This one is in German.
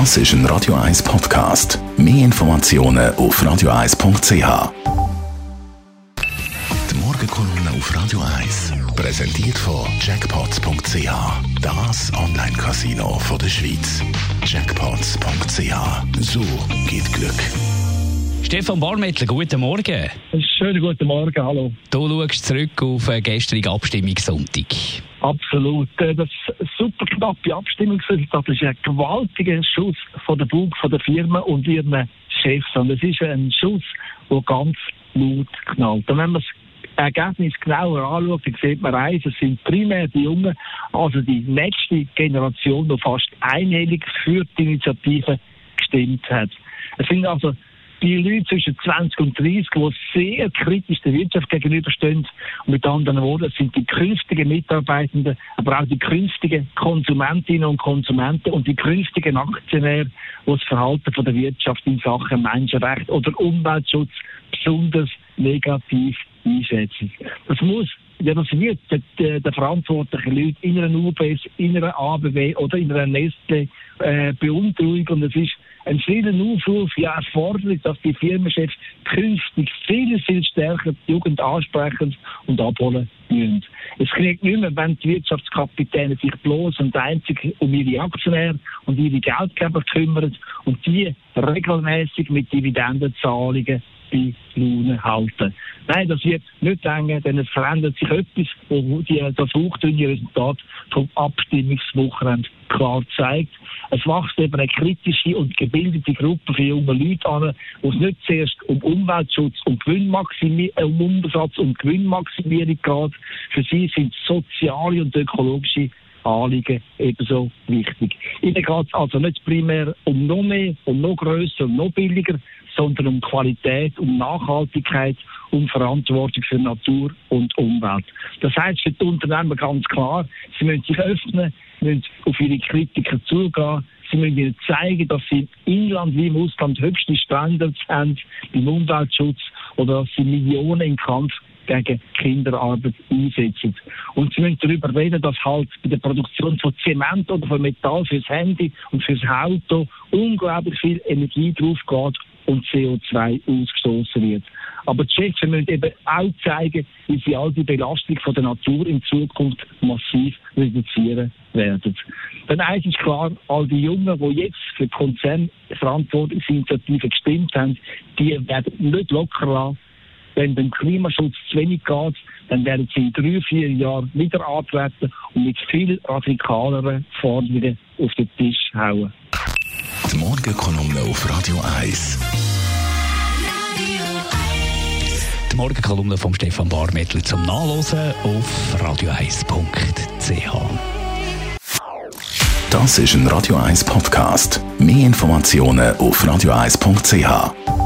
Das ist ein Radio 1 Podcast. Mehr Informationen auf radio1.ch. Die Morgenkolumne auf Radio 1 präsentiert von Jackpots.ch. Das Online-Casino der Schweiz. Jackpots.ch. So geht Glück. Stefan Barmettler, guten Morgen. Schönen guten Morgen, hallo. Du schaust zurück auf äh, gestrige Abstimmungssonntag. Absolut. Äh, das super knappe Abstimmungsresultat ist ein gewaltiger Schuss von der Bug von der Firma und ihren Chefs. Und es ist ein Schuss, der ganz laut knallt. Und wenn man das Ergebnis genauer anschaut, dann sieht man eins, es sind primär die Jungen, also die nächste Generation, die fast einhellig für die Initiative gestimmt hat. Es sind also die Leute zwischen 20 und 30, die sehr kritisch der Wirtschaft gegenüberstehen. Und mit anderen Worten, es sind die künftigen Mitarbeitenden, aber auch die künftigen Konsumentinnen und Konsumenten und die künftigen Aktionäre, die das Verhalten von der Wirtschaft in Sachen Menschenrecht oder Umweltschutz besonders negativ einschätzen. Das muss ja, das wird der, der verantwortlichen Leute in einer UBS, in einer ABW oder in einer Nestle äh, beunruhigen. Und es ist ein schneller Aufruf, ja, Forderung, dass die Firmenchefs künftig viel, viel stärker die Jugend ansprechen und abholen müssen. Es kriegt nicht mehr, wenn die Wirtschaftskapitäne sich bloß und einzig um ihre Aktionäre und ihre Geldgeber kümmern und die regelmäßig mit Dividendenzahlungen bei Laune halten. Nein, das wird nicht länger, denn es verändert sich etwas, wo die, das hochdünne Resultat vom Abstimmungswochenende klar zeigt. Es wächst eben eine kritische und gebildete Gruppe von jungen Leuten an, wo es nicht zuerst um Umweltschutz und Gewinnmaximierung, um Umsatz und Gewinnmaximierung geht. Für sie sind soziale und ökologische Anliegen ebenso wichtig. Ihnen geht es also nicht primär um noch mehr, um noch grösser, um noch billiger, sondern um Qualität, um Nachhaltigkeit, um Verantwortung für Natur und Umwelt. Das heißt für die Unternehmen ganz klar, sie müssen sich öffnen, müssen auf ihre Kritiker zugehen, Sie müssen ihnen zeigen, dass sie im Inland wie im Ausland höchste Standards haben beim Umweltschutz oder dass sie Millionen im Kampf gegen Kinderarbeit einsetzen. Und sie müssen darüber reden, dass halt bei der Produktion von Zement oder von Metall fürs Handy und fürs Auto unglaublich viel Energie drauf geht und CO2 ausgestoßen wird. Aber die Chefs müssen eben auch zeigen, wie sie all die Belastung von der Natur in Zukunft massiv reduzieren werden. Denn eins ist klar, all die Jungen, die jetzt für die Konzernverantwortungsinitiative gestimmt haben, die werden nicht locker lassen, wenn dem Klimaschutz zu wenig geht, dann werden sie in drei, vier Jahren wieder antreten und mit viel radikaleren Forderungen auf den Tisch hauen. Die Morgenkolumne auf Radio 1. Die Morgenkolumne von Stefan Barmettler zum Nachlesen auf radio1.ch. Das ist ein Radio 1 Podcast. Mehr Informationen auf radio1.ch.